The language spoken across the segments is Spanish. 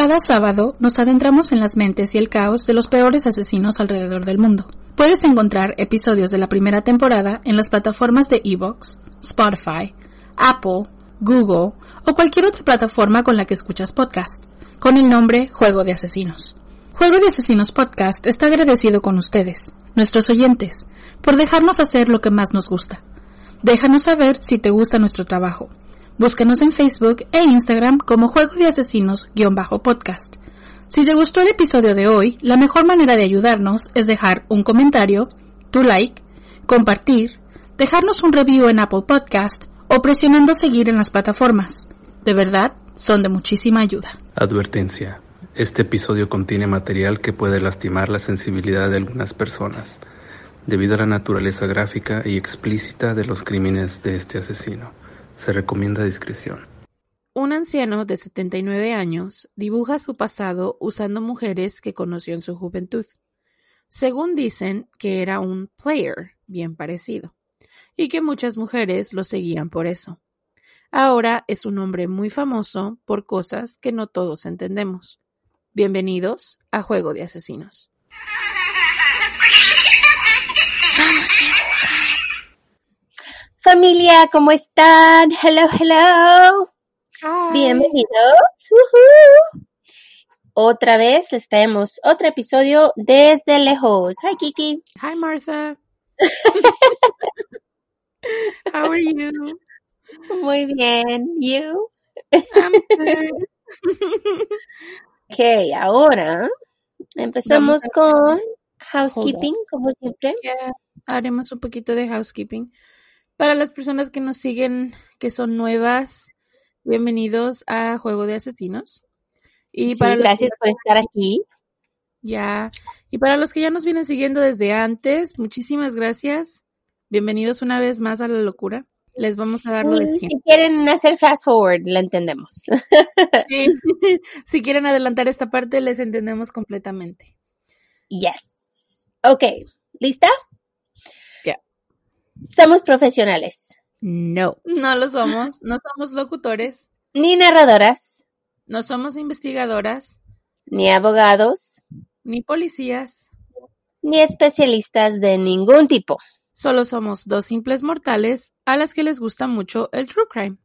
Cada sábado nos adentramos en las mentes y el caos de los peores asesinos alrededor del mundo. Puedes encontrar episodios de la primera temporada en las plataformas de Evox, Spotify, Apple, Google o cualquier otra plataforma con la que escuchas podcast, con el nombre Juego de Asesinos. Juego de Asesinos Podcast está agradecido con ustedes, nuestros oyentes, por dejarnos hacer lo que más nos gusta. Déjanos saber si te gusta nuestro trabajo. Búscanos en Facebook e Instagram como Juego de Asesinos-podcast. Si te gustó el episodio de hoy, la mejor manera de ayudarnos es dejar un comentario, tu like, compartir, dejarnos un review en Apple Podcast o presionando seguir en las plataformas. De verdad, son de muchísima ayuda. Advertencia. Este episodio contiene material que puede lastimar la sensibilidad de algunas personas, debido a la naturaleza gráfica y explícita de los crímenes de este asesino. Se recomienda discreción. Un anciano de 79 años dibuja su pasado usando mujeres que conoció en su juventud. Según dicen que era un player bien parecido y que muchas mujeres lo seguían por eso. Ahora es un hombre muy famoso por cosas que no todos entendemos. Bienvenidos a Juego de Asesinos. Familia, ¿cómo están? Hello, hello. Bienvenidos. Otra vez les traemos otro episodio desde lejos. Hi, Kiki. Hi, Martha. How are you? Muy bien. You? I'm good. ok, ahora empezamos con housekeeping, como siempre. Yeah, haremos un poquito de housekeeping. Para las personas que nos siguen, que son nuevas, bienvenidos a Juego de Asesinos. Y para gracias por estar aquí. Ya. Y para los que ya nos vienen siguiendo desde antes, muchísimas gracias. Bienvenidos una vez más a la locura. Les vamos a dar lo de Si quieren hacer fast forward, la entendemos. Sí. si quieren adelantar esta parte, les entendemos completamente. Yes. Ok, ¿lista? Somos profesionales. No, no lo somos. No somos locutores. Ni narradoras. No somos investigadoras. Ni abogados. Ni policías. Ni especialistas de ningún tipo. Solo somos dos simples mortales a las que les gusta mucho el true crime.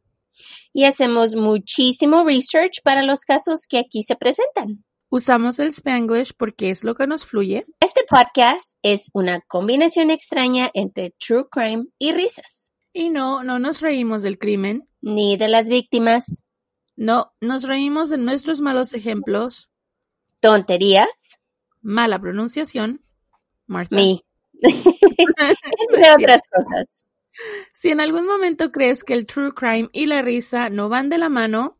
Y hacemos muchísimo research para los casos que aquí se presentan. Usamos el spanglish porque es lo que nos fluye. Este podcast es una combinación extraña entre true crime y risas. Y no, no nos reímos del crimen. Ni de las víctimas. No, nos reímos de nuestros malos ejemplos. Tonterías. Mala pronunciación. Marta. Mi. Entre otras cosas. Si en algún momento crees que el true crime y la risa no van de la mano,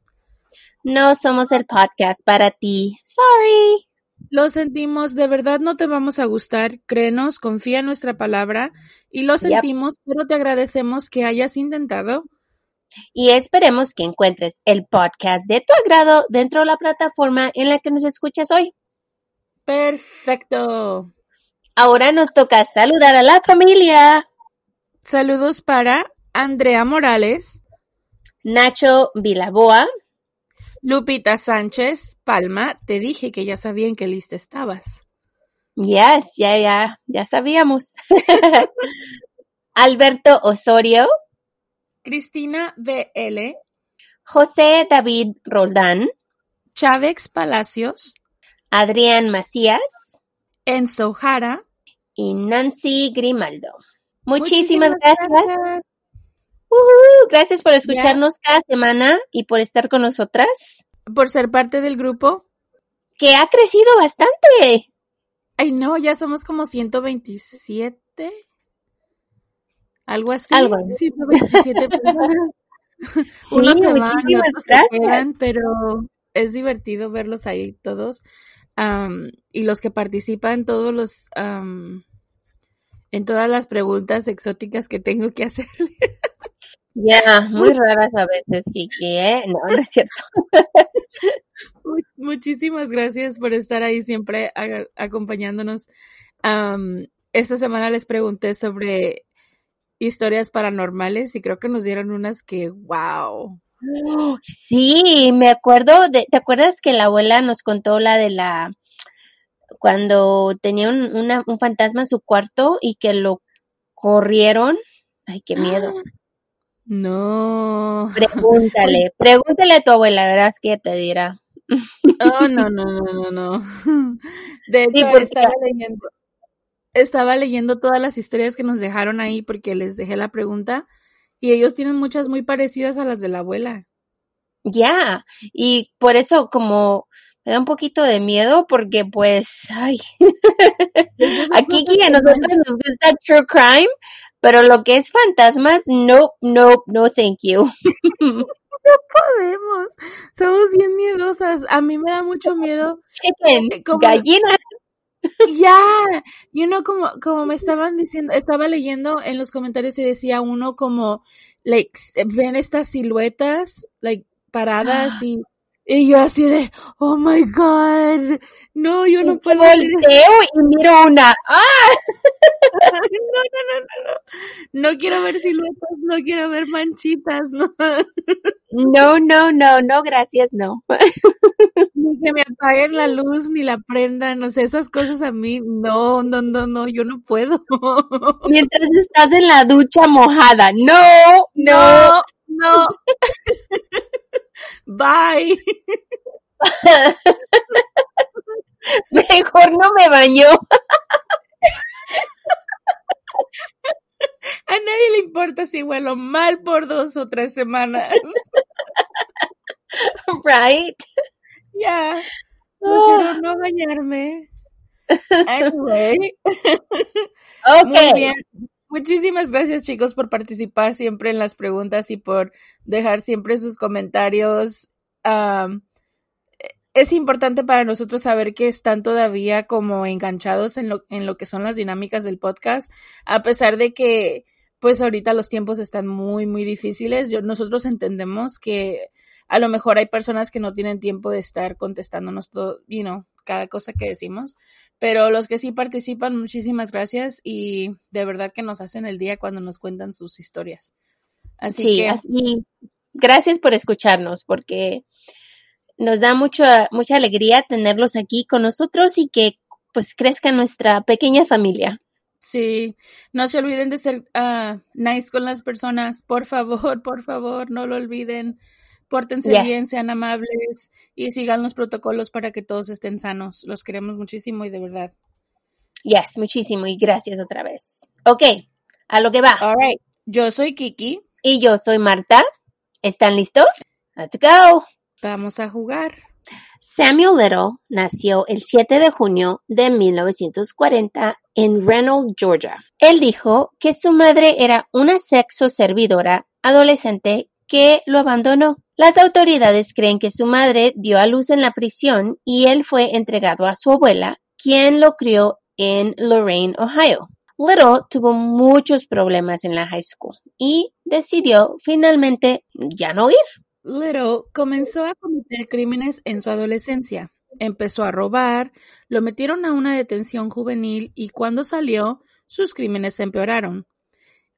no somos el podcast para ti. Sorry. Lo sentimos, de verdad no te vamos a gustar, créenos, confía en nuestra palabra y lo sentimos, yep. pero te agradecemos que hayas intentado. Y esperemos que encuentres el podcast de tu agrado dentro de la plataforma en la que nos escuchas hoy. Perfecto. Ahora nos toca saludar a la familia. Saludos para Andrea Morales, Nacho Vilaboa, Lupita Sánchez Palma. Te dije que ya sabía en qué lista estabas. Yes, ya, ya, ya sabíamos. Alberto Osorio, Cristina VL, José David Roldán, Chávez Palacios, Adrián Macías, Enzo Jara y Nancy Grimaldo. Muchísimas, Muchísimas gracias. gracias. Uh, gracias por escucharnos yeah. cada semana y por estar con nosotras. Por ser parte del grupo. Que ha crecido bastante. Ay, no, ya somos como 127. Algo así. Algo así. 127 personas. sí, Unos se van, otros se quedan, pero es divertido verlos ahí todos. Um, y los que participan, todos los... Um, en todas las preguntas exóticas que tengo que hacerle. Ya, yeah, muy raras a veces, Kiki, ¿eh? No, no es cierto. Muchísimas gracias por estar ahí siempre acompañándonos. Um, esta semana les pregunté sobre historias paranormales y creo que nos dieron unas que, wow, Sí, me acuerdo de, ¿te acuerdas que la abuela nos contó la de la cuando tenía un, una- un fantasma en su cuarto y que lo corrieron? Ay, qué miedo. No. Pregúntale, pregúntale a tu abuela, verás que te dirá. Oh, no, no, no, no, no. De Sí, hecho, porque- estaba leyendo, estaba leyendo todas las historias que nos dejaron ahí porque les dejé la pregunta y ellos tienen muchas muy parecidas a las de la abuela. Ya, y por eso como me da un poquito de miedo porque pues, ay, aquí que a nosotros nos gusta true crime, pero lo que es fantasmas, no, no, no, thank you. podemos. Somos bien miedosas. A mí me da mucho miedo. Chicken, Eh, como- gallina. Ya, you know, como, como me estaban diciendo, estaba leyendo en los comentarios y decía uno como, like, ven estas siluetas, like, paradas y, y yo así de, oh my god, no, yo no Y puedo eso. volteo y miro una. ¡Ah! No, no, no, no, no. No quiero ver siluetas, no quiero ver manchitas, no. No, no, no, no, gracias, no. Ni que me apaguen la luz, ni la prendan, no sé, esas cosas a mí, no, no, no, no, yo no puedo. Mientras estás en la ducha mojada. No, no. No, no. Bye. Mejor no me baño. A nadie le importa si huelo mal por dos o tres semanas. Right? Ya. Ah. Prefiero no bañarme. Anyway. Muy Ok. bien. Muchísimas gracias chicos por participar siempre en las preguntas y por dejar siempre sus comentarios. Es importante para nosotros saber que están todavía como enganchados en lo, en lo que son las dinámicas del podcast, a pesar de que pues ahorita los tiempos están muy, muy difíciles. Yo, nosotros entendemos que a lo mejor hay personas que no tienen tiempo de estar contestándonos todo, you know, cada cosa que decimos. Pero los que sí participan, muchísimas gracias y de verdad que nos hacen el día cuando nos cuentan sus historias. Así sí, que así. Gracias por escucharnos, porque nos da mucha, mucha alegría tenerlos aquí con nosotros y que pues crezca nuestra pequeña familia. sí, no se olviden de ser ah, nice con las personas, por favor, por favor, no lo olviden. Pórtense Yes. bien, sean amables y sigan los protocolos para que todos estén sanos. Los queremos muchísimo y de verdad. Yes, muchísimo y gracias otra vez. Ok, a lo que va. All right. Yo soy Kiki. Y yo soy Marta. ¿Están listos? Let's go. Vamos a jugar. Samuel Little nació el 7 de junio de 1940 en Reynolds, Georgia. Él dijo que su madre era una sexo servidora adolescente que lo abandonó. Las autoridades creen que su madre dio a luz en la prisión y él fue entregado a su abuela, quien lo crió en Lorraine, Ohio. Little tuvo muchos problemas en la high school y decidió finalmente ya no ir. Little comenzó a cometer crímenes en su adolescencia. Empezó a robar, lo metieron a una detención juvenil y cuando salió, sus crímenes se empeoraron.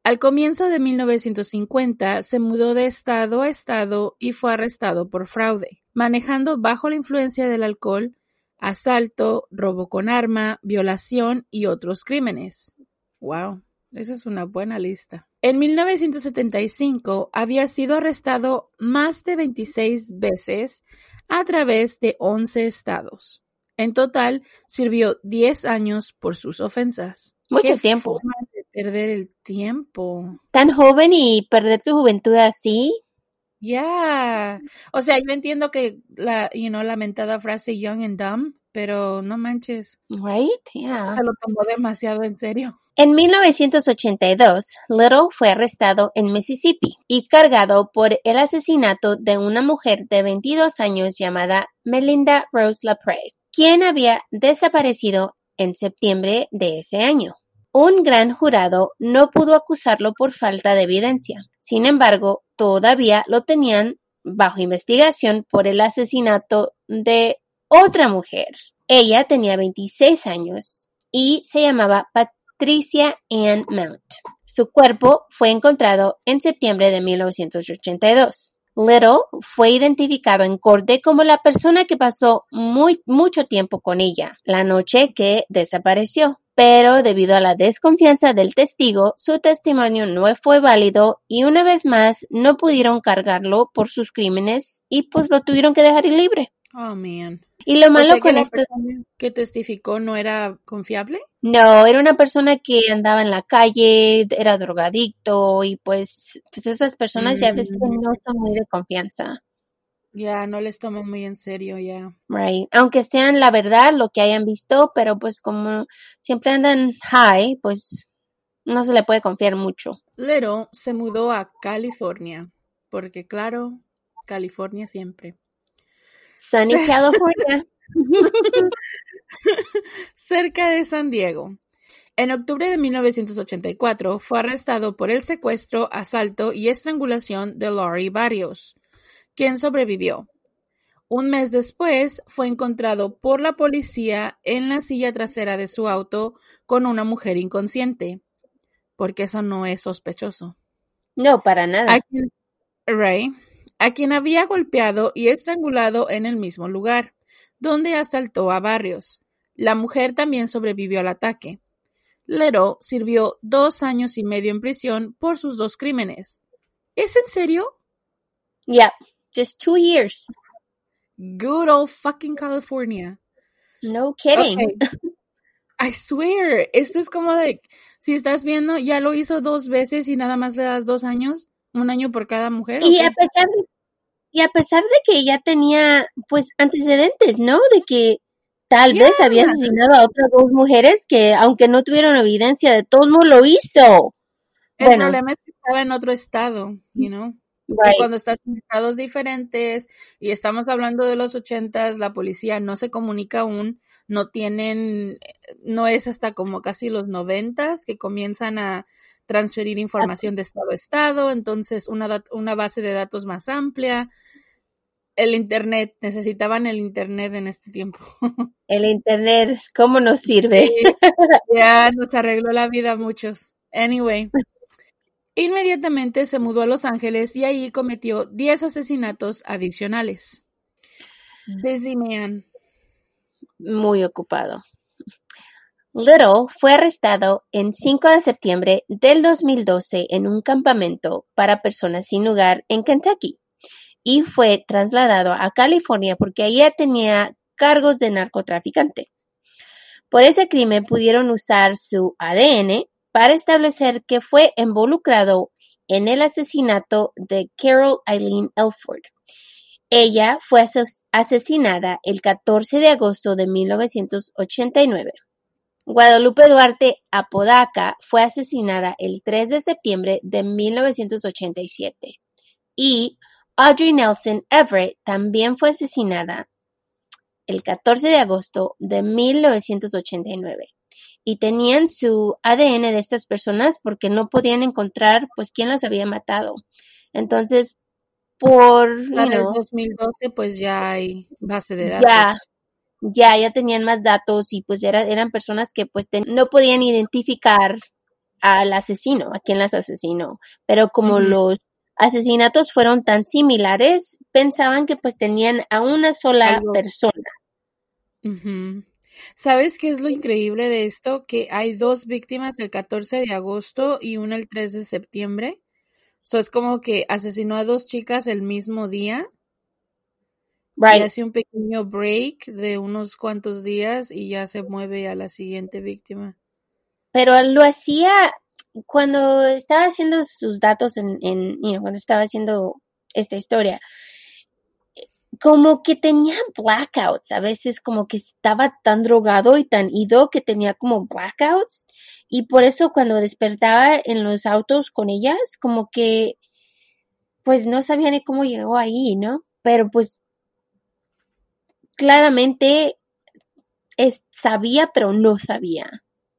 Al comienzo de 1950 se mudó de estado a estado y fue arrestado por fraude, manejando bajo la influencia del alcohol, asalto, robo con arma, violación y otros crímenes. Wow, esa es una buena lista. En 1975 había sido arrestado más de 26 veces a través de 11 estados. En total, sirvió 10 años por sus ofensas. Mucho tiempo. forma perder el tiempo. Tan joven y perder tu juventud así. Ya. O sea, yo entiendo que la, you know, lamentada frase young and dumb, pero no manches. Right? Yeah. Se lo tomó demasiado en serio. En 1982, Little fue arrestado en Mississippi y cargado por el asesinato de una mujer de 22 años llamada Melinda Rose LaPrey, quien había desaparecido en septiembre de ese año. Un gran jurado no pudo acusarlo por falta de evidencia. Sin embargo, todavía lo tenían bajo investigación por el asesinato de otra mujer. Ella tenía 26 años y se llamaba Patricia Ann Mount. Su cuerpo fue encontrado en septiembre de 1982. Little fue identificado en corte como la persona que pasó muy, mucho tiempo con ella, la noche que desapareció. Pero debido a la desconfianza del testigo, su testimonio no fue válido y una vez más no pudieron cargarlo por sus crímenes y pues lo tuvieron que dejar libre. Oh, man. Y lo malo con la esto persona que testificó no era confiable. No, era una persona que andaba en la calle, era drogadicto y pues, pues esas personas ya ves que Mm. no son muy de confianza, Ya no les toman muy en serio, ya. right? Aunque sean la verdad lo que hayan visto, pero pues como siempre andan high, pues no se le puede confiar mucho. Little se mudó a California, porque claro, California siempre. Sunny California. cerca de San Diego. En octubre de 1984 fue arrestado por el secuestro, asalto y estrangulación de Laurie Barrios, quien sobrevivió. Un mes después fue encontrado por la policía en la silla trasera de su auto con una mujer inconsciente, porque eso no es sospechoso. No, para nada. A quien, Ray, a quien había golpeado y estrangulado en el mismo lugar, donde asaltó a Barrios. La mujer también sobrevivió al ataque. Little sirvió dos años y medio en prisión por sus dos crímenes. ¿Es en serio? Yeah, just two years. Good old fucking California. No kidding. Okay. I swear, esto es como de, si estás viendo, ya lo hizo dos veces y nada más le das dos años, un año por cada mujer. ¿o Y a pesar de, y a pesar de que ella tenía pues antecedentes, ¿no? De que tal vez había asesinado a otras dos mujeres que aunque no tuvieron evidencia de todos modos lo hizo. El Bueno. problema es que estaba en otro estado, you know. Y cuando estás en estados diferentes y estamos hablando de los ochentas, la policía no se comunica aún, no tienen, no es hasta como casi los noventas que comienzan a transferir información de estado a estado, entonces una, una base de datos más amplia. El internet, necesitaban el internet en este tiempo. El internet, ¿cómo nos sirve? Ya nos arregló la vida a muchos. Anyway. Inmediatamente se mudó a Los Ángeles y ahí cometió 10 asesinatos adicionales. Man. Muy ocupado. Little fue arrestado en 5 de septiembre del 2012 en un campamento para personas sin hogar en Kentucky y fue trasladado a California porque ella tenía cargos de narcotraficante. Por ese crimen pudieron usar su ADN para establecer que fue involucrado en el asesinato de Carol Eileen Elford. Ella fue ases- asesinada el 14 de agosto de 1989. Guadalupe Duarte Apodaca fue asesinada el 3 de septiembre de 1987. Y Audrey Nelson Everett también fue asesinada el 14 de agosto de 1989. Y tenían su ADN de estas personas porque no podían encontrar pues quién las había matado. Entonces, por, Para el know, 2012 pues ya hay base de datos. ya, ya, ya tenían más datos y pues era- eran personas que pues ten- no podían identificar al asesino, a quién las asesinó. Pero como los asesinatos fueron tan similares, pensaban que pues tenían a una sola Algo. persona. ¿Sabes qué es lo increíble de esto? Que hay dos víctimas el 14 de agosto y una el 3 de septiembre. So, es como que asesinó a dos chicas el mismo día y hace un pequeño break de unos cuantos días y ya se mueve a la siguiente víctima. Pero lo hacía cuando estaba haciendo sus datos en, en you know, cuando estaba haciendo esta historia. Como que tenía blackouts, a veces como que estaba tan drogado y tan ido que tenía como blackouts y por eso cuando despertaba en los autos con ellas como que pues no sabía ni cómo llegó ahí, ¿no? Pero pues claramente es, sabía pero no sabía,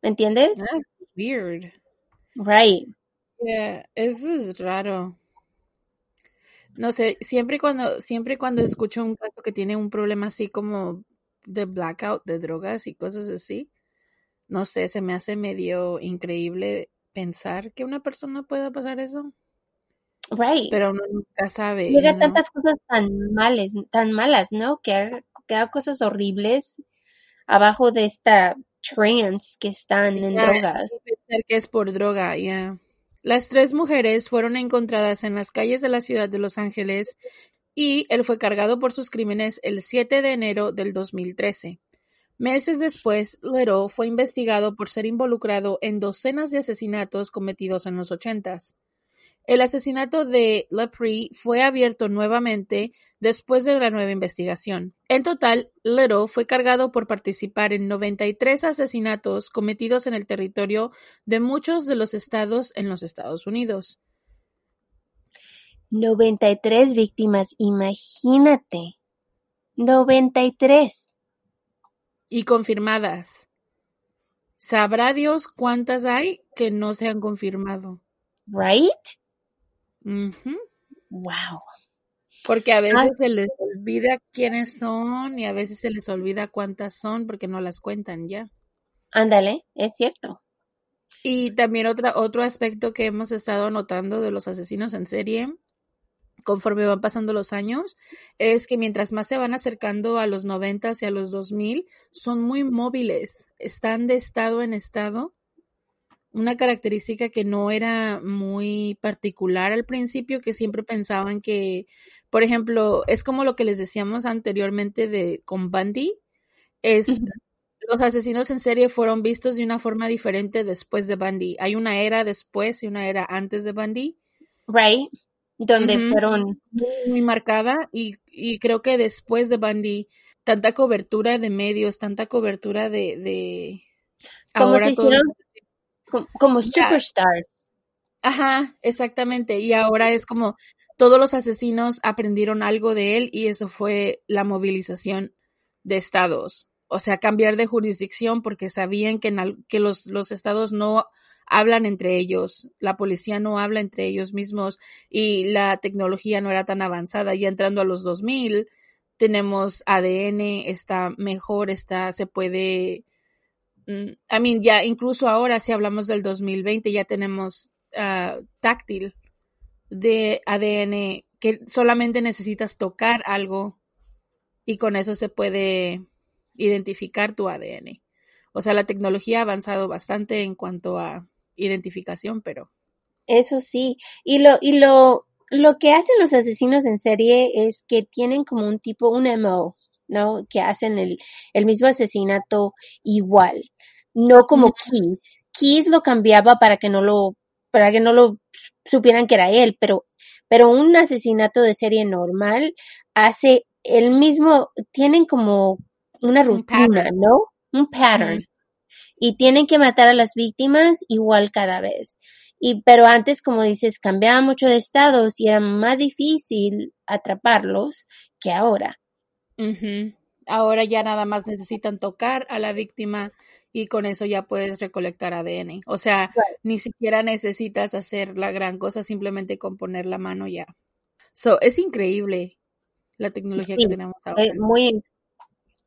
¿me entiendes? That's weird. Right. Yeah, eso es raro. No sé, siempre cuando, siempre cuando escucho un caso que tiene un problema así como de blackout, de drogas y cosas así, no sé, se me hace medio increíble pensar que una persona pueda pasar eso. Right. Pero uno nunca sabe. Llega ¿no? tantas cosas tan males, tan malas, ¿no? Que haga, que haga cosas horribles abajo de esta trance que están en Ya, drogas. pensar que es por droga, ya. Las tres mujeres fueron encontradas en las calles de la ciudad de Los Ángeles y él fue cargado por sus crímenes el 7 de enero del 2013. Meses después, Little fue investigado por ser involucrado en docenas de asesinatos cometidos en los ochentas. El asesinato de Lepre fue abierto nuevamente después de la nueva investigación. En total, Little fue cargado por participar en 93 asesinatos cometidos en el territorio de muchos de los estados en los Estados Unidos. 93 víctimas, imagínate. 93. Y confirmadas. Sabrá Dios cuántas hay que no se han confirmado. Right? Wow. Porque a veces se les olvida quiénes son y a veces se les olvida cuántas son porque no las cuentan ya. Ándale, es cierto. Y también otra, otro aspecto que hemos estado notando de los asesinos en serie, conforme van pasando los años, es que mientras más se van acercando a los 90 y a los 2000, son muy móviles, están de estado en estado. Una característica que no era muy particular al principio, que siempre pensaban que, por ejemplo, es como lo que les decíamos anteriormente de con Bundy, es los asesinos en serie fueron vistos de una forma diferente después de Bundy. Hay una era después y una era antes de Bundy, Right? Donde fueron. muy marcada y, y creo que después de Bundy, tanta cobertura de medios, tanta cobertura de, de Como ahora se hicieron los- co- como superstars. Ajá, exactamente. Y ahora es como todos los asesinos aprendieron algo de él y eso fue la movilización de estados. O sea, cambiar de jurisdicción porque sabían que, en que los, los estados no hablan entre ellos, la policía no habla entre ellos mismos y la tecnología no era tan avanzada. Ya entrando a los 2000, tenemos ADN, está mejor, está, se puede, I mean, ya incluso ahora si hablamos del 2020 ya tenemos ah, táctil de ADN que solamente necesitas tocar algo y con eso se puede identificar tu ADN. O sea, la tecnología ha avanzado bastante en cuanto a identificación, pero Eso sí. Y lo, y lo, lo que hacen los asesinos en serie es que tienen como un tipo, un MO, ¿no? Que hacen el, el mismo asesinato igual. No como. Keys. Keys lo cambiaba para que no lo, para que no lo supieran que era él, pero, pero un asesinato de serie normal hace el mismo, tienen como una Un rutina. ¿no? Un pattern y tienen que matar a las víctimas igual cada vez. Y pero antes, como dices, cambiaba mucho de estados y era más difícil atraparlos que ahora. Ujú. Ahora ya nada más necesitan tocar a la víctima y con eso ya puedes recolectar ADN. O sea, Right. ni siquiera necesitas hacer la gran cosa, simplemente con poner la mano ya. So, es increíble la tecnología que tenemos ahora. es muy,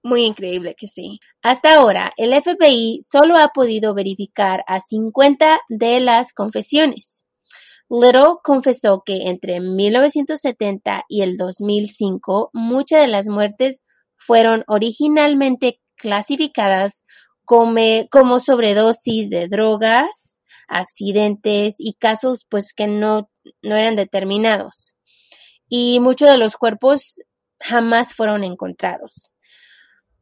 muy increíble que sí. Hasta ahora, el FBI solo ha podido verificar a 50 de las confesiones. Little confesó que entre 1970 y el 2005 muchas de las muertes fueron originalmente clasificadas como, como sobredosis de drogas, accidentes y casos pues que no, no eran determinados. Y muchos de los cuerpos jamás fueron encontrados.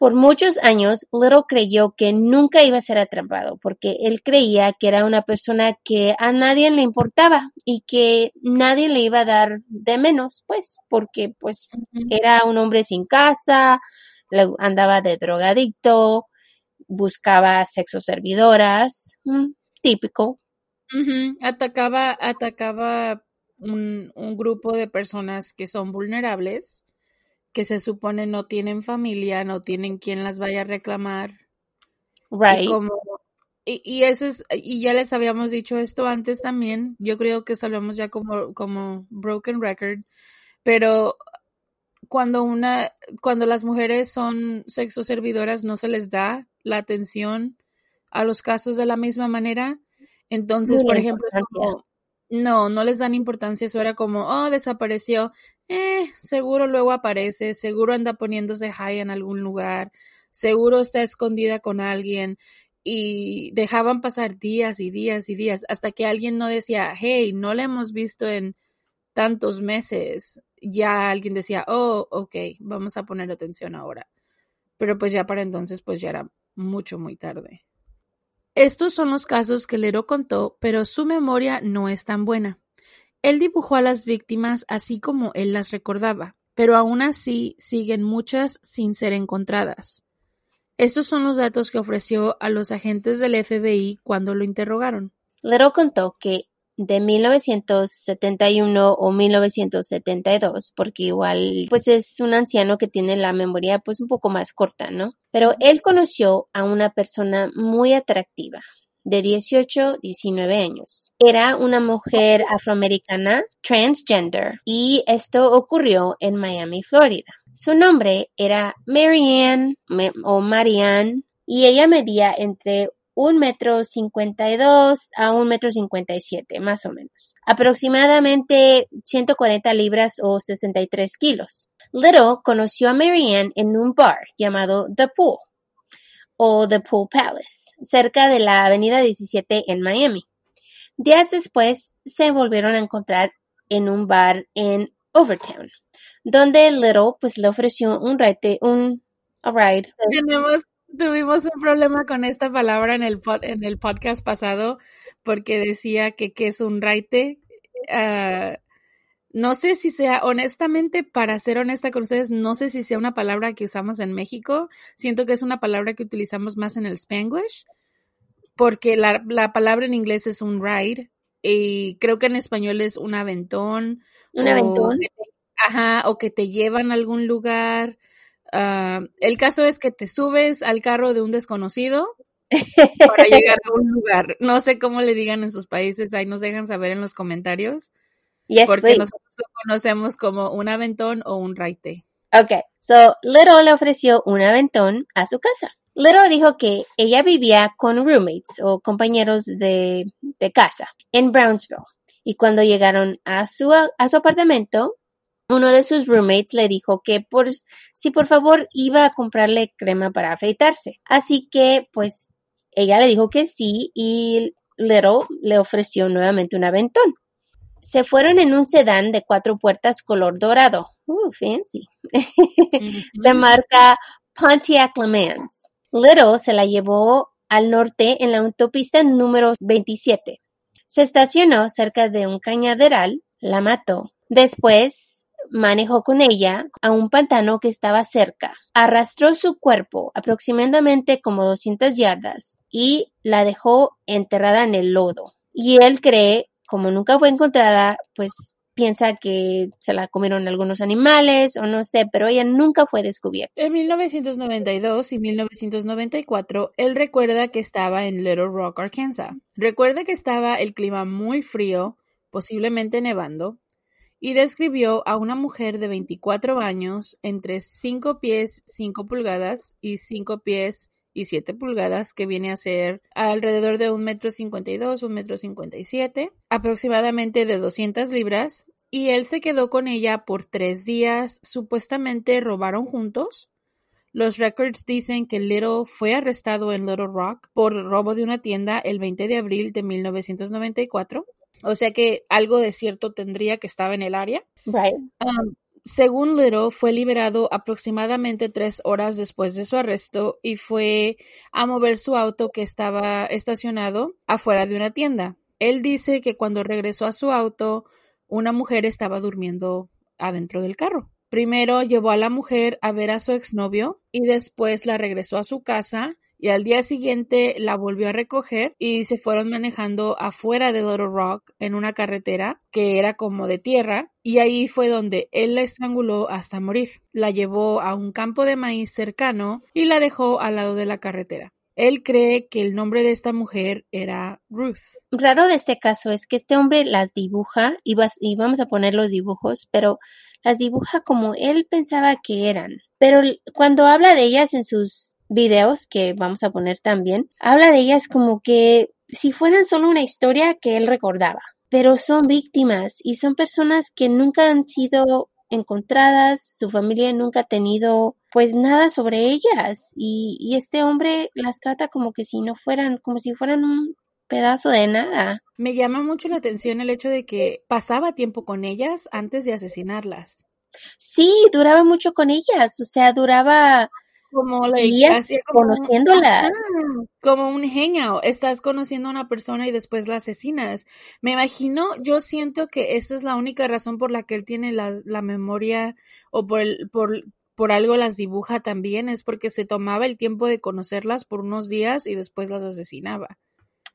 Por muchos años, Little creyó que nunca iba a ser atrapado porque él creía que era una persona que a nadie le importaba y que nadie le iba a dar de menos, pues, porque pues era un hombre sin casa, andaba de drogadicto, buscaba sexo servidoras, mm, típico. Atacaba, atacaba un, un grupo de personas que son vulnerables, que se supone no tienen familia, no tienen quien las vaya a reclamar. Y Right. como, y, y eso es, y ya les habíamos dicho esto antes también, yo creo que sabemos ya como, como broken record, pero cuando una, cuando las mujeres son sexoservidoras no se les da la atención a los casos de la misma manera. Entonces, por ejemplo, es como, No, no les dan importancia, eso era como, oh, desapareció, eh, seguro luego aparece, seguro anda poniéndose high en algún lugar, seguro está escondida con alguien y dejaban pasar días y días y días hasta que alguien no decía, hey, no la hemos visto en tantos meses, ya alguien decía, oh, ok, vamos a poner atención ahora. Pero pues ya para entonces pues ya era mucho, muy tarde. Estos son los casos que Lero contó, pero su memoria no es tan buena. Él dibujó a las víctimas así como él las recordaba, pero aún así siguen muchas sin ser encontradas. Estos son los datos que ofreció a los agentes del FBI cuando lo interrogaron. Lero contó que de 1971 o 1972, porque igual pues es un anciano que tiene la memoria pues un poco más corta, ¿no? Pero él conoció a una persona muy atractiva, de 18, 19 años. Era una mujer afroamericana transgender y esto ocurrió en Miami, Florida. Su nombre era Marianne o Marianne y ella medía entre un metro cincuenta y dos a un metro cincuenta y siete, más o menos. Aproximadamente 140 libras o 63 kilos. Little conoció a Marianne en un bar llamado The Pool o The Pool Palace, cerca de la avenida 17 en Miami. Días después se volvieron a encontrar en un bar en Overtown donde Little pues le ofreció un ride, un ride. Tenemos, tuvimos un problema con esta palabra en el en el podcast pasado porque decía que qué es un ride. Ah, no sé si sea, honestamente, para ser honesta con ustedes, no sé si sea una palabra que usamos en México. Siento que es una palabra que utilizamos más en el Spanglish, porque la, la palabra en inglés es un ride y creo que en español es un aventón. Un aventón. Ajá, o que te llevan a algún lugar. Ah, el caso es que te subes al carro de un desconocido para llegar a un lugar. No sé cómo le digan en sus países, ahí nos dejan saber en los comentarios. porque nosotros lo conocemos como un aventón o un raite. Ok, so Little le ofreció un aventón a su casa. Little dijo que ella vivía con roommates o compañeros de, de casa en Brownsville. Y cuando llegaron a su, a su apartamento, uno de sus roommates le dijo que por si por favor iba a comprarle crema para afeitarse. Así que pues ella le dijo que sí y Little le ofreció nuevamente un aventón. Se fueron en un sedán de cuatro puertas color dorado. Uh, fancy. de marca Pontiac Le Mans. Little se la llevó al norte en la autopista número 27. Se estacionó cerca de un cañaderal, la mató. Después manejó con ella a un pantano que estaba cerca, arrastró su cuerpo aproximadamente como 200 yardas y la dejó enterrada en el lodo. Y él cree, como nunca fue encontrada, pues piensa que se la comieron algunos animales o no sé, pero ella nunca fue descubierta. En 1992 y 1994, él recuerda que estaba en Little Rock, Arkansas. Recuerda que estaba el clima muy frío, posiblemente nevando, y describió a una mujer de 24 años entre 5 pies 5 pulgadas y 5 pies y 7 pulgadas, que viene a ser alrededor de un metro 52, un metro 57, aproximadamente de 200 libras, y él se quedó con ella por tres días. Supuestamente robaron juntos. Los records dicen que Little fue arrestado en Little Rock por robo de una tienda el 20 de abril de 1994 o sea que algo de cierto tendría que estar en el área. Right. Um, según Little, fue liberado aproximadamente tres horas después de su arresto y fue a mover su auto que estaba estacionado afuera de una tienda. Él dice que cuando regresó a su auto, una mujer estaba durmiendo adentro del carro. Primero llevó a la mujer a ver a su exnovio y después la regresó a su casa y al día siguiente la volvió a recoger y se fueron manejando afuera de Little Rock en una carretera que era como de tierra y ahí fue donde él la estranguló hasta morir. La llevó a un campo de maíz cercano y la dejó al lado de la carretera. Él cree que el nombre de esta mujer era Ruth. Raro de este caso es que este hombre las dibuja y, y vamos a poner los dibujos, pero las dibuja como él pensaba que eran. Pero cuando habla de ellas en sus videos que vamos a poner también, habla de ellas como que si fueran solo una historia que él recordaba. pero son víctimas y son personas que nunca han sido encontradas, su familia nunca ha tenido pues nada sobre ellas y, y este hombre las trata como que si no fueran, como si fueran un pedazo de nada. Me llama mucho la atención el hecho de que pasaba tiempo con ellas antes de asesinarlas. Sí, duraba mucho con ellas, o sea, duraba como la días como, un hangout. Estás conociendo a una persona y después la asesinas. Me imagino, yo siento que esa es la única razón por la que él tiene la, la memoria o por, el, por, por algo las dibuja también, es porque se tomaba el tiempo de conocerlas por unos días y después las asesinaba.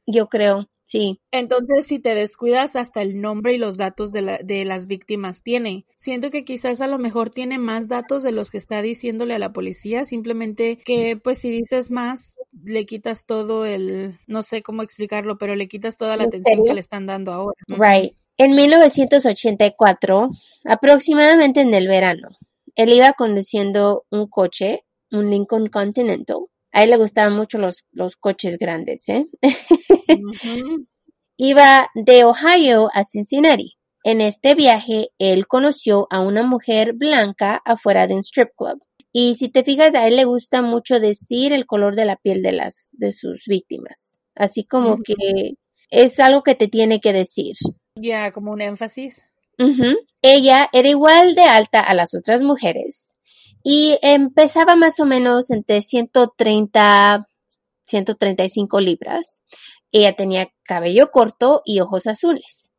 Yo creo, sí. Entonces, si te descuidas, hasta el nombre y los datos de, la, de las víctimas tiene. Siento que quizás a lo mejor tiene más datos de los que está diciéndole a la policía, simplemente que pues si dices más, le quitas todo el, no sé cómo explicarlo, pero le quitas toda la ¿En atención serio? que le están dando ahora. Right. En 1984, aproximadamente en el verano, él iba conduciendo un coche, un Lincoln Continental. A él le gustaban mucho los, los coches grandes, ¿eh? Iba de Ohio a Cincinnati. En este viaje, él conoció a una mujer blanca afuera de un strip club. Y si te fijas, a él le gusta mucho decir el color de la piel de las, de sus víctimas. Así como que es algo que te tiene que decir. Ya, como un énfasis. Ella era igual de alta a las otras mujeres y empezaba más o menos entre 130, 135 libras. Ella tenía cabello corto y ojos azules.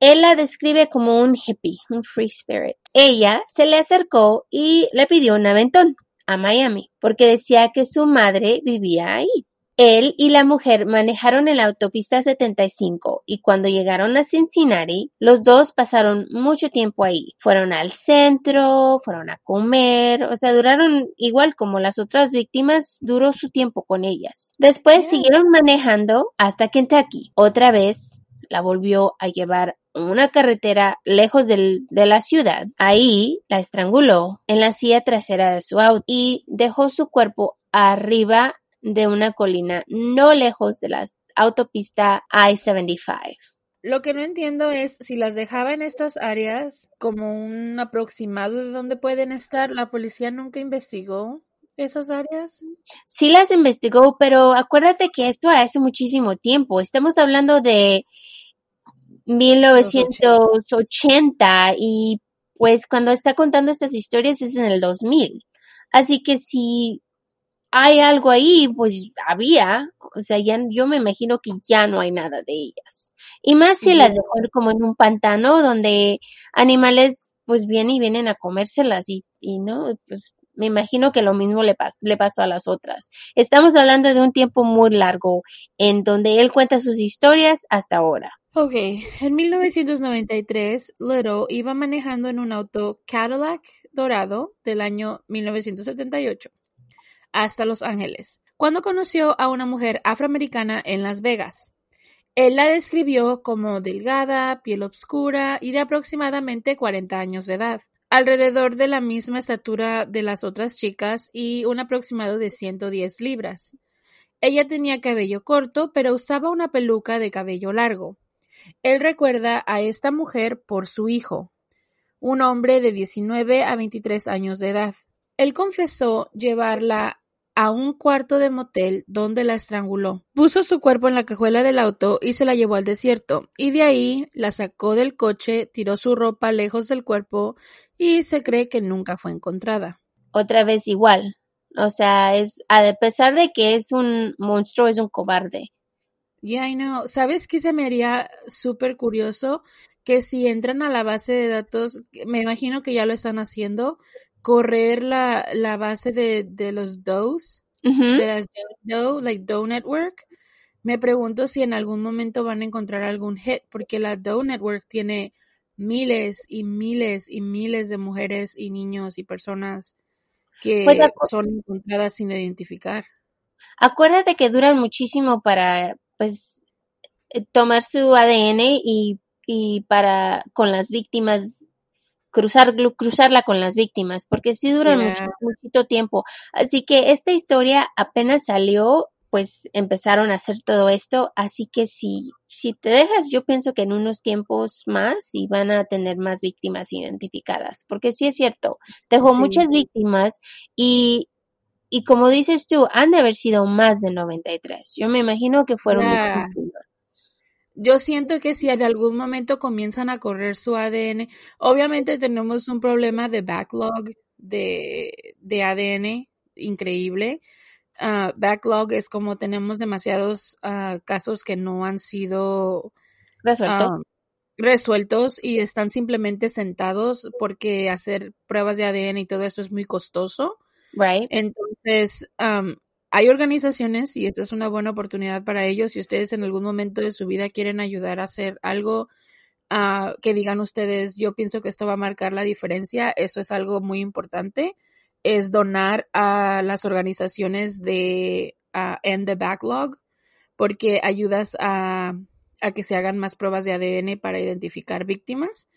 Él la describe como un hippie, un free spirit. Ella se le acercó y le pidió un aventón a Miami porque decía que su madre vivía ahí. Él y la mujer manejaron en la autopista 75 y cuando llegaron a Cincinnati, los dos pasaron mucho tiempo ahí. Fueron al centro, fueron a comer, o sea, duraron igual como las otras víctimas, duró su tiempo con ellas. Después siguieron manejando hasta Kentucky. Otra vez la volvió a llevar una carretera lejos del- de la ciudad. Ahí la estranguló en la silla trasera de su auto y dejó su cuerpo arriba de una colina no lejos de la autopista I-75. Lo que no entiendo es si las dejaba en estas áreas como un aproximado de dónde pueden estar, la policía nunca investigó esas áreas. Sí las investigó, pero acuérdate que esto hace muchísimo tiempo. Estamos hablando de 1980 y pues cuando está contando estas historias es en el 2000. Así que si hay algo ahí, pues había, o sea, ya yo me imagino que ya no hay nada de ellas. Y más si las dejó como en un pantano donde animales pues vienen y vienen a comérselas y, y no, pues me imagino que lo mismo le, pas- le pasó a las otras. Estamos hablando de un tiempo muy largo en donde él cuenta sus historias hasta ahora. Ok, en 1993, Little iba manejando en un auto Cadillac dorado del año 1978 hasta Los Ángeles, cuando conoció a una mujer afroamericana en Las Vegas. Él la describió como delgada, piel oscura y de aproximadamente 40 años de edad, alrededor de la misma estatura de las otras chicas y un aproximado de 110 libras. Ella tenía cabello corto, pero usaba una peluca de cabello largo. Él recuerda a esta mujer por su hijo, un hombre de 19 a 23 años de edad. Él confesó llevarla a un cuarto de motel donde la estranguló. Puso su cuerpo en la cajuela del auto y se la llevó al desierto, y de ahí la sacó del coche, tiró su ropa lejos del cuerpo y se cree que nunca fue encontrada. Otra vez igual. O sea, es, a pesar de que es un monstruo, es un cobarde. Yeah, I know. ¿Sabes qué se me haría súper curioso? Que si entran a la base de datos, me imagino que ya lo están haciendo, correr la, la base de, de los DOEs, de las Doe, like Doe Network. Me pregunto si en algún momento van a encontrar algún hit, porque la Doe Network tiene miles y miles y miles de mujeres y niños y personas que Pues son encontradas sin identificar. acuérdate que duran muchísimo para, pues, eh, tomar su ADN y, y para con las víctimas cruzar cruzarla con las víctimas porque sí duran Yeah. mucho, tiempo así que esta historia apenas salió pues empezaron a hacer todo esto, así que si, si te dejas, yo pienso que en unos tiempos más y van a tener más víctimas identificadas, porque sí es cierto, dejó muchas víctimas y, y como dices tú, han de haber sido más de 93. Yo me imagino que fueron yo siento que si en algún momento comienzan a correr su ADN, obviamente tenemos un problema de backlog de, de ADN increíble. Uh, backlog es como tenemos demasiados uh, casos que no han sido um, resueltos y están simplemente sentados porque hacer pruebas de ADN y todo esto es muy costoso. Right. Entonces, um, hay organizaciones y esta es una buena oportunidad para ellos. Si ustedes en algún momento de su vida quieren ayudar a hacer algo uh, que digan ustedes, yo pienso que esto va a marcar la diferencia, eso es algo muy importante, es donar a las organizaciones de End the Backlog porque ayudas a, a que se hagan más pruebas de ADN para identificar víctimas.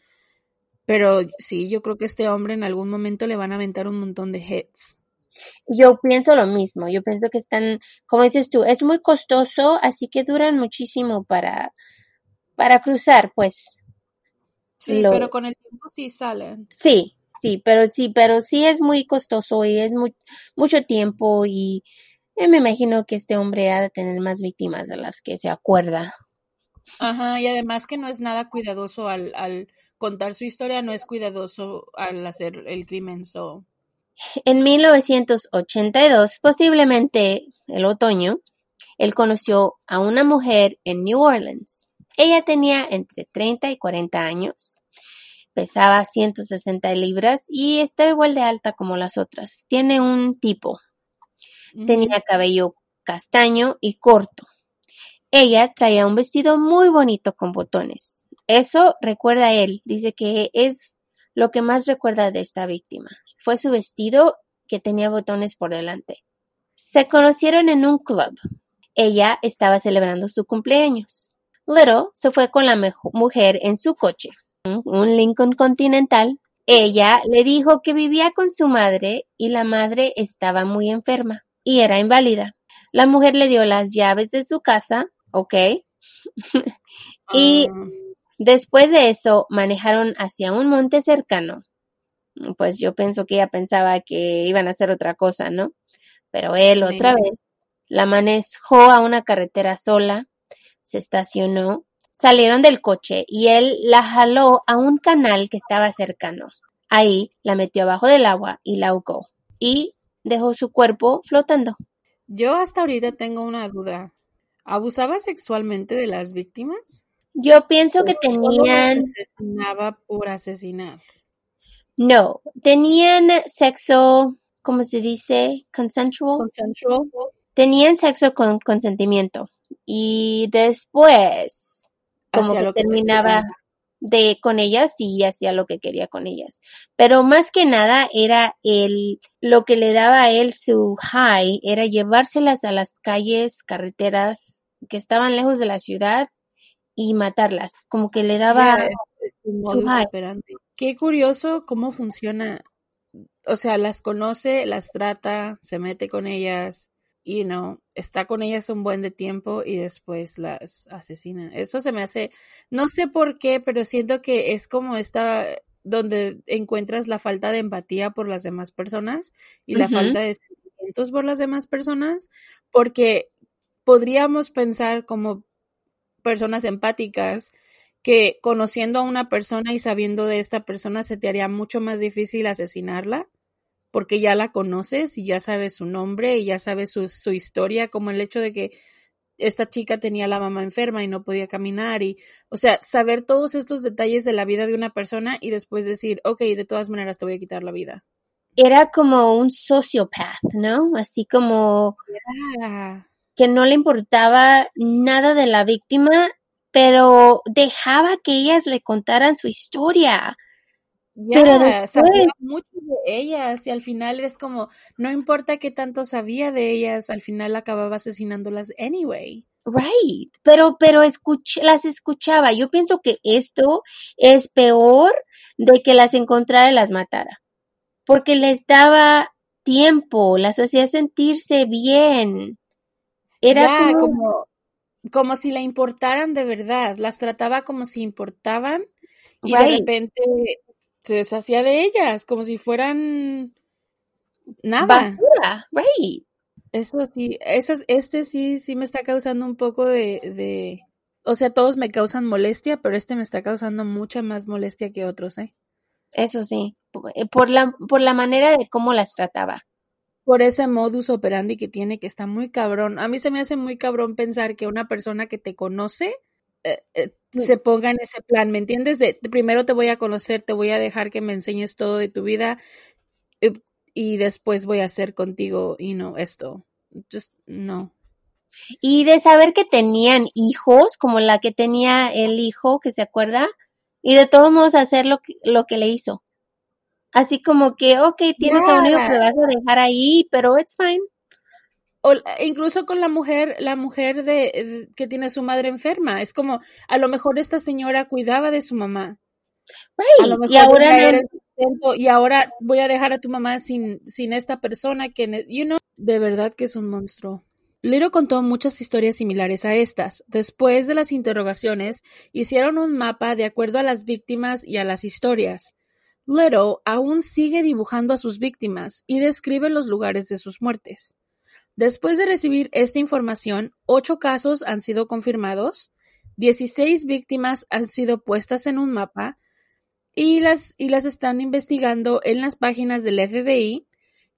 Pero sí, yo creo que este hombre en algún momento le van a aventar un montón de hits. Yo pienso lo mismo, yo pienso que están, como dices tú, es muy costoso, así que duran muchísimo para, para cruzar, pues. Sí, pero con el tiempo sí salen. Sí, sí, pero sí, pero sí es muy costoso y es muy, mucho tiempo y me imagino que este hombre ha de tener más víctimas de las que se acuerda. Ajá, y además que no es nada cuidadoso al, al contar su historia, no es cuidadoso al hacer el crimen, so en 1982, posiblemente el otoño, él conoció a una mujer en New Orleans. Ella tenía entre 30 y 40 años, pesaba 160 libras y estaba igual de alta como las otras. Tiene un tipo. Tenía cabello castaño y corto. Ella traía un vestido muy bonito con botones. Eso recuerda a él. Dice que es lo que más recuerda de esta víctima fue su vestido que tenía botones por delante. Se conocieron en un club. Ella estaba celebrando su cumpleaños. Little se fue con la mujer en su coche, un Lincoln Continental. Ella le dijo que vivía con su madre y la madre estaba muy enferma y era inválida. La mujer le dio las llaves de su casa, ¿ok? y ah. después de eso manejaron hacia un monte cercano pues yo pienso que ella pensaba que iban a hacer otra cosa, ¿no? Pero él otra vez la manejó a una carretera sola, se estacionó, salieron del coche y él la jaló a un canal que estaba cercano. Ahí la metió abajo del agua y la ahogó y dejó su cuerpo flotando. Yo hasta ahorita tengo una duda. ¿Abusaba sexualmente de las víctimas? Yo pienso que tenían... asesinaba por asesinar. No, tenían sexo, ¿cómo se dice? Consensual. Consensual. Tenían sexo con consentimiento. Y después, como que terminaba de con ellas y hacía lo que quería con ellas. Pero más que nada era el lo que le daba a él su high era llevárselas a las calles, carreteras que estaban lejos de la ciudad y matarlas. Como que le daba su high. Qué curioso cómo funciona. O sea, las conoce, las trata, se mete con ellas, y no, está con ellas un buen de tiempo y después las asesina. Eso se me hace, no sé por qué, pero siento que es como esta donde encuentras la falta de empatía por las demás personas y la falta de sentimientos por las demás personas, porque podríamos pensar como personas empáticas que conociendo a una persona y sabiendo de esta persona se te haría mucho más difícil asesinarla porque ya la conoces y ya sabes su nombre y ya sabes su, su historia, como el hecho de que esta chica tenía la mamá enferma y no podía caminar y, o sea, saber todos estos detalles de la vida de una persona y después decir, ok, de todas maneras te voy a quitar la vida. Era como un sociopath, ¿no? Así como que no le importaba nada de la víctima pero dejaba que ellas le contaran su historia. pero sabía mucho de ellas y al final es como, no importa qué tanto sabía de ellas, al final acababa asesinándolas anyway. Right, pero, pero las escuchaba. Yo pienso que esto es peor de que las encontrara y las matara, porque les daba tiempo, las hacía sentirse bien. Era Ya, como, como, como si le importaran de verdad. Las trataba como si importaban y de repente se deshacía de ellas, como si fueran nada. basura, right. Eso sí, eso, es- este sí, sí me está causando un poco de, de, o sea, todos me causan molestia, pero este me está causando mucha más molestia que otros, ¿eh? Eso sí, eh, por la, por la manera de cómo las trataba. Por ese modus operandi que tiene, que está muy cabrón. A mí se me hace muy cabrón pensar que una persona que te conoce eh, eh, se ponga en ese plan, ¿me entiendes? De, de primero te voy a conocer, te voy a dejar que me enseñes todo de tu vida eh, y después voy a hacer contigo, y no, esto. Just, no. Y de saber que tenían hijos, como la que tenía el hijo, que se acuerda, y de todos modos hacer lo que, lo que le hizo. Así como que, ok, tienes a un hijo que vas a dejar ahí, pero it's fine. O incluso con la mujer, la mujer de, de- que tiene su madre enferma. Es como, a lo mejor esta señora cuidaba de su mamá. A lo Right. Y mejor ahora no, el sustento y ahora voy a dejar a tu mamá sin, sin esta persona que, you know, de verdad que es un monstruo. Liro contó muchas historias similares a estas. Después de las interrogaciones, hicieron un mapa de acuerdo a las víctimas y a las historias. Little aún sigue dibujando a sus víctimas y describe los lugares de sus muertes. Después de recibir esta información, ocho casos han sido confirmados, 16 víctimas han sido puestas en un mapa y las, y las están investigando en las páginas del FBI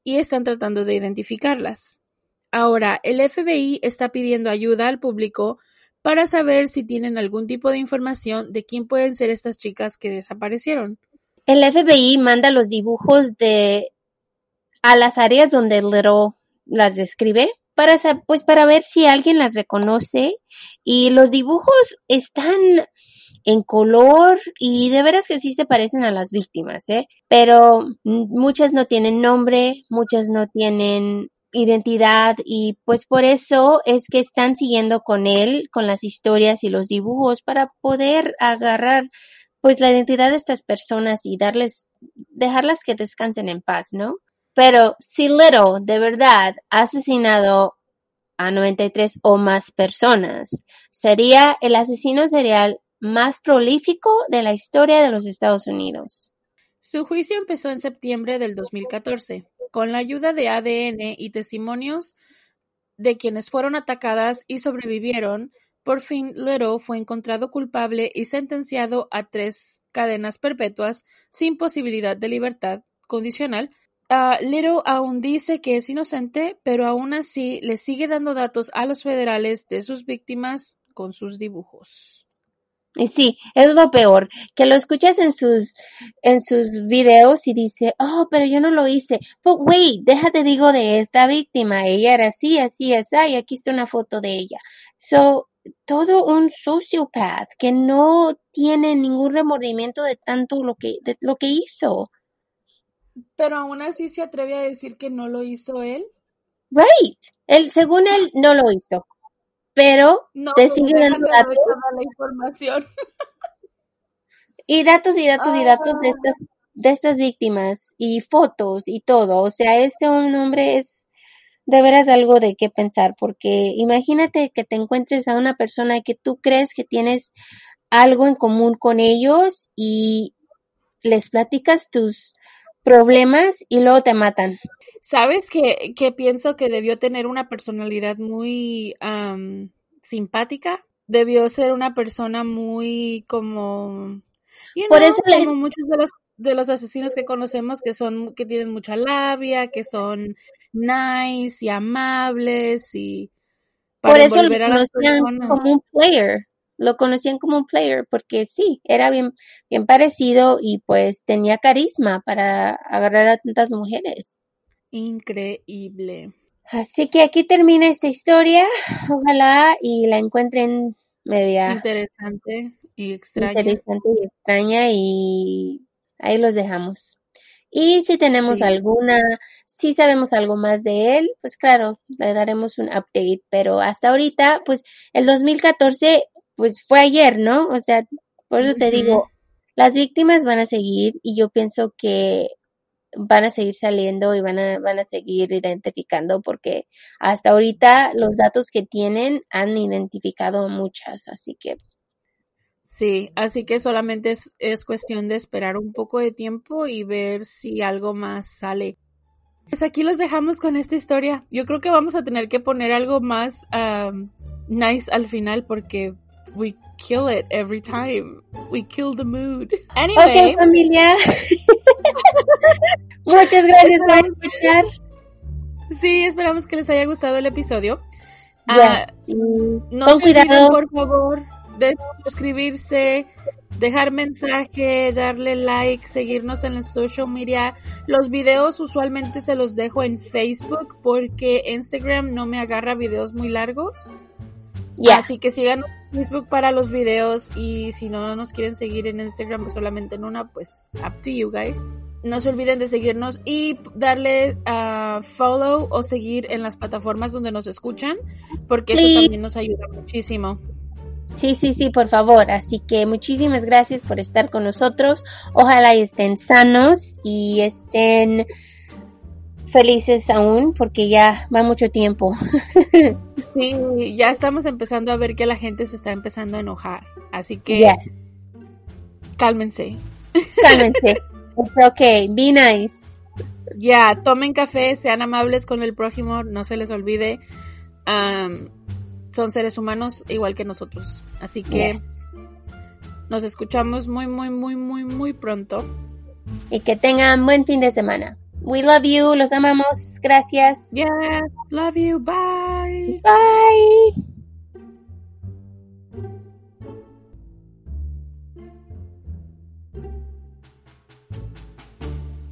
y están tratando de identificarlas. Ahora, el FBI está pidiendo ayuda al público para saber si tienen algún tipo de información de quién pueden ser estas chicas que desaparecieron. El FBI manda los dibujos de a las áreas donde Little las describe para pues para ver si alguien las reconoce y los dibujos están en color y de veras que sí se parecen a las víctimas, ¿eh? Pero muchas no tienen nombre, muchas no tienen identidad y pues por eso es que están siguiendo con él, con las historias y los dibujos para poder agarrar pues la identidad de estas personas y darles, dejarlas que descansen en paz, ¿no? Pero si Little de verdad ha asesinado a 93 o más personas, sería el asesino serial más prolífico de la historia de los Estados Unidos. Su juicio empezó en septiembre del 2014, con la ayuda de ADN y testimonios de quienes fueron atacadas y sobrevivieron. Por fin, Little fue encontrado culpable y sentenciado a tres cadenas perpetuas sin posibilidad de libertad condicional. Ah, Little aún dice que es inocente, pero aún así le sigue dando datos a los federales de sus víctimas con sus dibujos. Y sí, es lo peor, que lo escuchas en sus, en sus videos y dice, oh, pero yo no lo hice. But wait, déjate digo de esta víctima, ella era así, así, así, y aquí está una foto de ella. So, todo un sociopath que no tiene ningún remordimiento de tanto lo que, de lo que hizo. Pero aún así se atreve a decir que no lo hizo él. Right. Él, según él, no lo hizo. Pero No, te pero sigue dando de datos la información. y datos y datos y datos de Ah. estas, de estas víctimas y fotos y todo. O sea, este un hombre es de veras algo de qué pensar, porque imagínate que te encuentres a una persona que tú crees que tienes algo en común con ellos y les platicas tus problemas y luego te matan. ¿Sabes que, que pienso que debió tener una personalidad muy am, simpática? Debió ser una persona muy como, you Por eso le- como muchos de los de los asesinos que conocemos que son que tienen mucha labia, que son nice y amables y Por para eso lo a conocían como un player. Lo conocían como un player porque sí, era bien, bien parecido y pues tenía carisma para agarrar a tantas mujeres. Increíble. Así que aquí termina esta historia. Ojalá y la encuentren media Interesante y extraña. interesante y extraña y ahí los dejamos. Y si tenemos Sí. alguna, si sabemos algo más de él, pues claro, le daremos un update, pero hasta ahorita, pues el 2014, pues fue ayer, ¿no? O sea, por eso te digo, las víctimas van a seguir y yo pienso que van a seguir saliendo y van a, van a seguir identificando porque hasta ahorita los datos que tienen han identificado muchas, así que. Sí, así que solamente es, es cuestión de esperar un poco de tiempo y ver si algo más sale. Pues aquí los dejamos con esta historia. Yo creo que vamos a tener que poner algo más um, nice al final porque we kill it every time. We kill the mood. Anyway. Ok, familia. Muchas gracias por escuchar. Sí, esperamos que les haya gustado el episodio. Yes, Ah, sí. no Con se olviden, cuidado. por favor, de suscribirse, dejar mensaje, darle like, seguirnos en las social media. Los videos usualmente se los dejo en Facebook porque Instagram no me agarra videos muy largos. Ya. Así que sigan Facebook para los videos y si no nos quieren seguir en Instagram solamente en una, pues up to you guys. No se olviden de seguirnos y darle a follow o seguir en las plataformas donde nos escuchan porque Please. eso también nos ayuda muchísimo. Sí, sí, sí, por favor. Así que muchísimas gracias por estar con nosotros. Ojalá estén sanos y estén felices aún porque ya va mucho tiempo. Sí, ya estamos empezando a ver que la gente se está empezando a enojar. Así que Yes. cálmense. Cálmense. It's okay. Be nice. Ya, tomen café, sean amables con el prójimo, no se les olvide. Am, son seres humanos igual que nosotros. Así que Yes. nos escuchamos muy, muy, muy, muy, muy pronto. Y que tengan buen fin de semana. We love you. Los amamos. Gracias. Yeah, love you, bye. Bye.